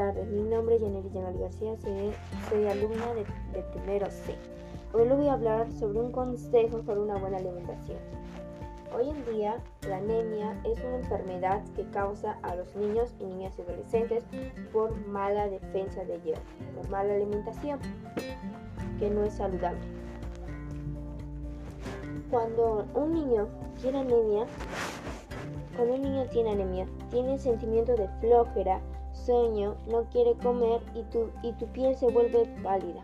tardes, mi nombre es Yaneli Yanal García, soy, soy alumna de, de, primero C. Hoy les voy a hablar sobre un consejo para una buena alimentación. Hoy en día, la anemia es una enfermedad que causa a los niños y niñas y adolescentes por mala defensa de hierro, por mala alimentación, que no es saludable. Cuando un niño tiene anemia, cuando un niño tiene anemia, tiene sentimiento de flojera, no quiere comer y tu, y tu piel se vuelve pálida.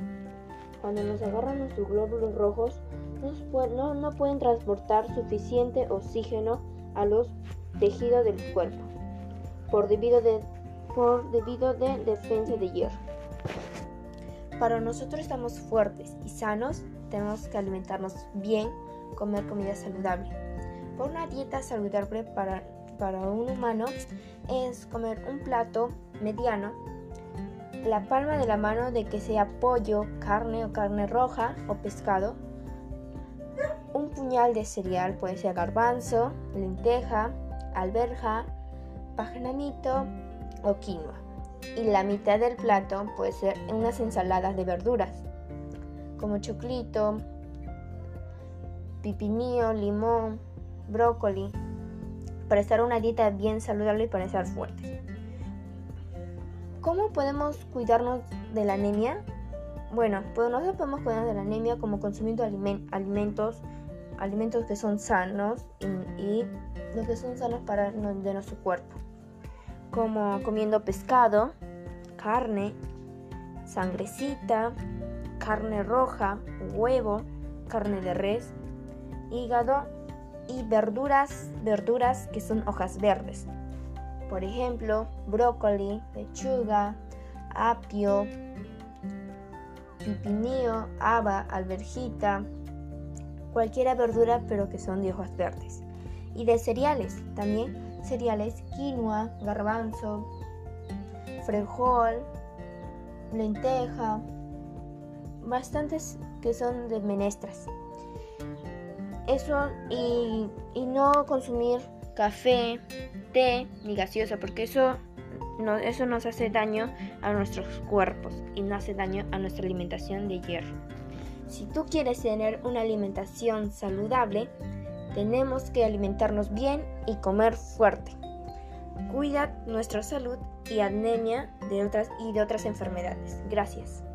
Cuando nos agarran nuestros glóbulos rojos, no, no pueden transportar suficiente oxígeno a los tejidos del cuerpo por debido de, por debido de defensa de hierro. Para nosotros estamos fuertes y sanos, tenemos que alimentarnos bien, comer comida saludable por una dieta saludable para, para un humano es comer un plato mediano, la palma de la mano de que sea pollo, carne o carne roja o pescado, un puñal de cereal, puede ser garbanzo, lenteja, alberja, pajanamito o quinoa. Y la mitad del plato puede ser unas ensaladas de verduras, como choclito, pipinillo, limón, brócoli, para estar una dieta bien saludable y para estar fuertes. ¿Cómo podemos cuidarnos de la anemia? Bueno, pues nosotros podemos cuidarnos de la anemia como consumiendo alimentos, alimentos que son sanos y, los que son sanos para de nuestro cuerpo, como comiendo pescado, carne, sangrecita, carne roja, huevo, carne de res, hígado y verduras, verduras que son hojas verdes. Por ejemplo, brócoli, lechuga, apio, pipinillo, haba, alberjita, cualquiera verdura pero que son de hojas verdes. Y de cereales, también cereales quinoa, garbanzo, frijol, lenteja, bastantes que son de menestras eso y, no consumir café, té ni gaseosa, porque eso, no, eso nos hace daño a nuestros cuerpos y no hace daño a nuestra alimentación de hierro. Si tú quieres tener una alimentación saludable, tenemos que alimentarnos bien y comer fuerte. Cuida nuestra salud y anemia de otras y de otras enfermedades. Gracias.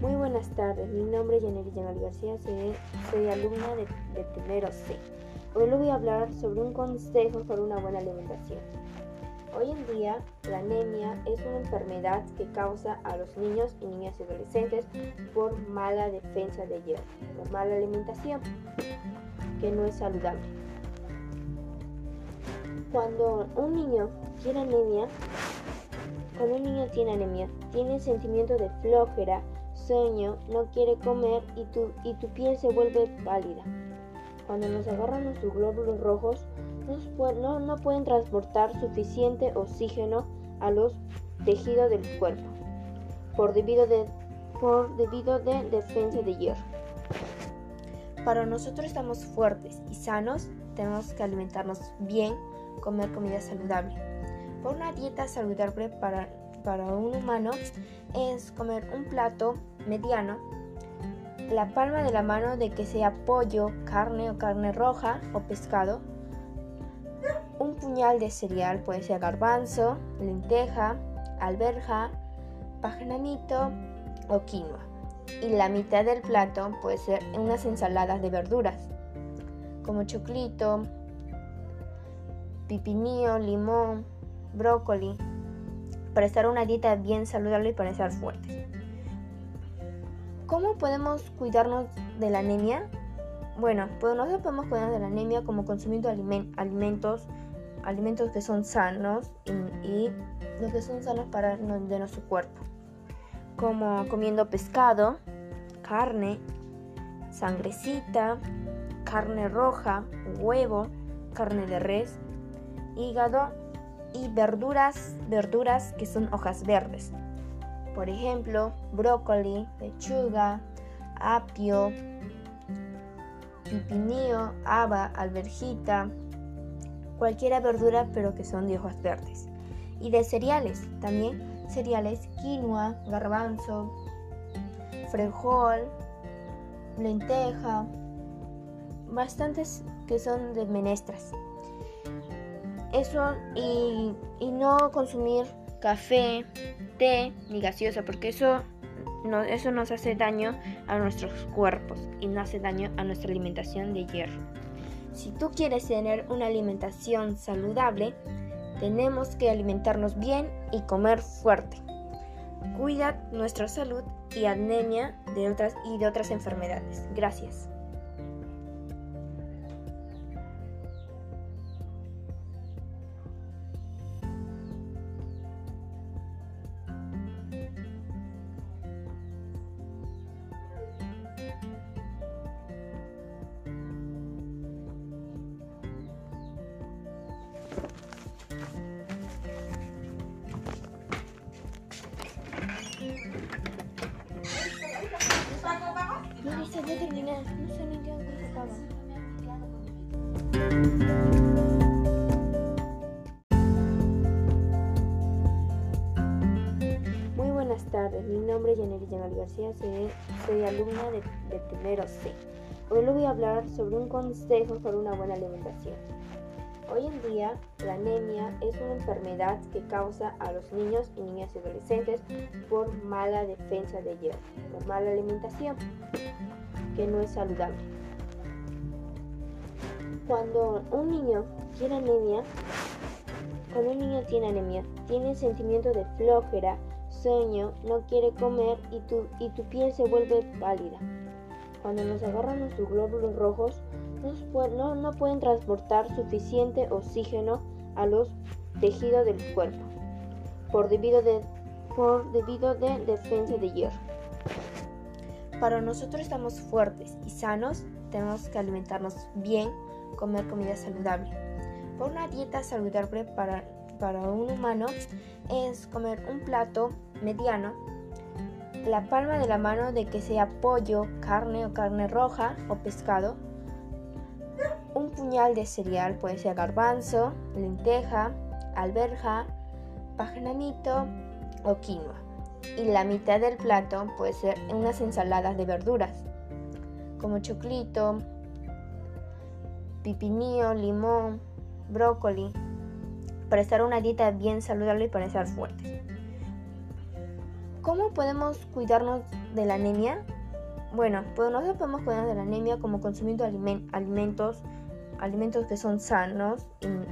Muy buenas tardes, mi nombre es Yanal García, soy, alumna de, de primero C. Hoy les voy a hablar sobre un consejo para una buena alimentación. Hoy en día, la anemia es una enfermedad que causa a los niños y niñas y adolescentes por mala defensa de hierro, por mala alimentación, que no es saludable. Cuando un niño tiene anemia, cuando un niño tiene anemia, tiene sentimiento de flojera, sueño, no quiere comer y tu, y tu piel se vuelve pálida. Cuando nos agarran nuestros glóbulos rojos, no, no pueden transportar suficiente oxígeno a los tejidos del cuerpo por debido de, por debido de defensa de hierro. Para nosotros estamos fuertes y sanos, tenemos que alimentarnos bien, comer comida saludable. Por una dieta saludable para, para un humano es comer un plato mediano, la palma de la mano de que sea pollo, carne o carne roja o pescado, un puñal de cereal, puede ser garbanzo, lenteja, alberja, pajanamito o quinoa. Y la mitad del plato puede ser unas ensaladas de verduras, como choclito, pipinillo, limón, brócoli, para estar una dieta bien saludable y para estar fuertes. ¿Cómo podemos cuidarnos de la anemia? Bueno, pues nosotros podemos cuidar de la anemia como consumiendo alimentos, alimentos que son sanos y, los que son sanos para de nuestro cuerpo, como comiendo pescado, carne, sangrecita, carne roja, huevo, carne de res, hígado y verduras, verduras que son hojas verdes. Por ejemplo, brócoli, lechuga, apio, pipinillo, haba, alberjita, cualquiera verdura pero que son de hojas verdes. Y de cereales, también cereales quinoa, garbanzo, frijol, lenteja, bastantes que son de menestras. Eso y, y no consumir café, té ni gaseosa porque eso no, eso nos hace daño a nuestros cuerpos y no hace daño a nuestra alimentación de hierro. Si tú quieres tener una alimentación saludable, tenemos que alimentarnos bien y comer fuerte. Cuida nuestra salud y anemia de otras, y de otras enfermedades. Gracias. No, ya terminé. No sé ni qué se acaba. Muy buenas tardes, mi nombre es Yaneli Yanal García, soy, soy alumna de, de primero C. Hoy les voy a hablar sobre un consejo para una buena alimentación. Hoy en día, la anemia es una enfermedad que causa a los niños y niñas y adolescentes por mala defensa de hierro, por mala alimentación, que no es saludable. Cuando un niño tiene anemia, cuando un niño tiene anemia, tiene sentimiento de flojera, sueño, no quiere comer y tu, y tu piel se vuelve pálida. Cuando nos agarran nuestros glóbulos rojos, no, no pueden transportar suficiente oxígeno a los tejidos del cuerpo por debido de, por debido de defensa de hierro. Para nosotros estamos fuertes y sanos, tenemos que alimentarnos bien, comer comida saludable. Por una dieta saludable para, para un humano es comer un plato mediano, la palma de la mano de que sea pollo, carne o carne roja o pescado, un puñal de cereal puede ser garbanzo, lenteja, alberja, pajanamito o quinoa. Y la mitad del plato puede ser unas ensaladas de verduras, como choclito, pipinillo, limón, brócoli, para estar una dieta bien saludable y para estar fuertes. ¿Cómo podemos cuidarnos de la anemia? Bueno, pues nosotros podemos cuidar de la anemia como consumiendo alimentos alimentos que son sanos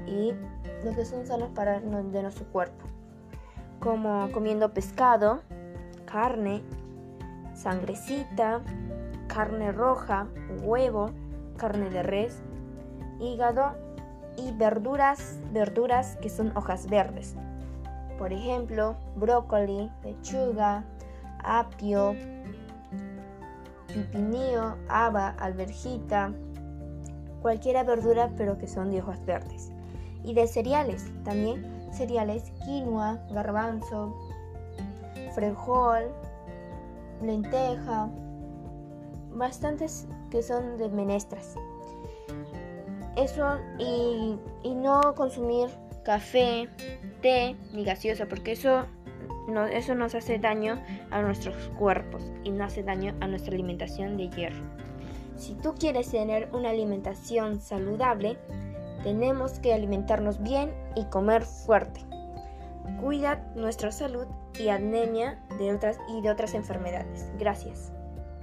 y, los que son sanos para de nuestro cuerpo, como comiendo pescado, carne, sangrecita, carne roja, huevo, carne de res, hígado y verduras, verduras que son hojas verdes. Por ejemplo, brócoli, lechuga, apio, pipinillo, haba, alberjita, cualquiera verdura pero que son de hojas verdes. Y de cereales, también cereales quinoa, garbanzo, frijol, lenteja, bastantes que son de menestras. Eso y, y no consumir café, té ni gaseosa porque eso, no, eso nos hace daño a nuestros cuerpos y no hace daño a nuestra alimentación de hierro. Si tú quieres tener una alimentación saludable, tenemos que alimentarnos bien y comer fuerte. Cuida nuestra salud y anemia de otras y de otras enfermedades. Gracias.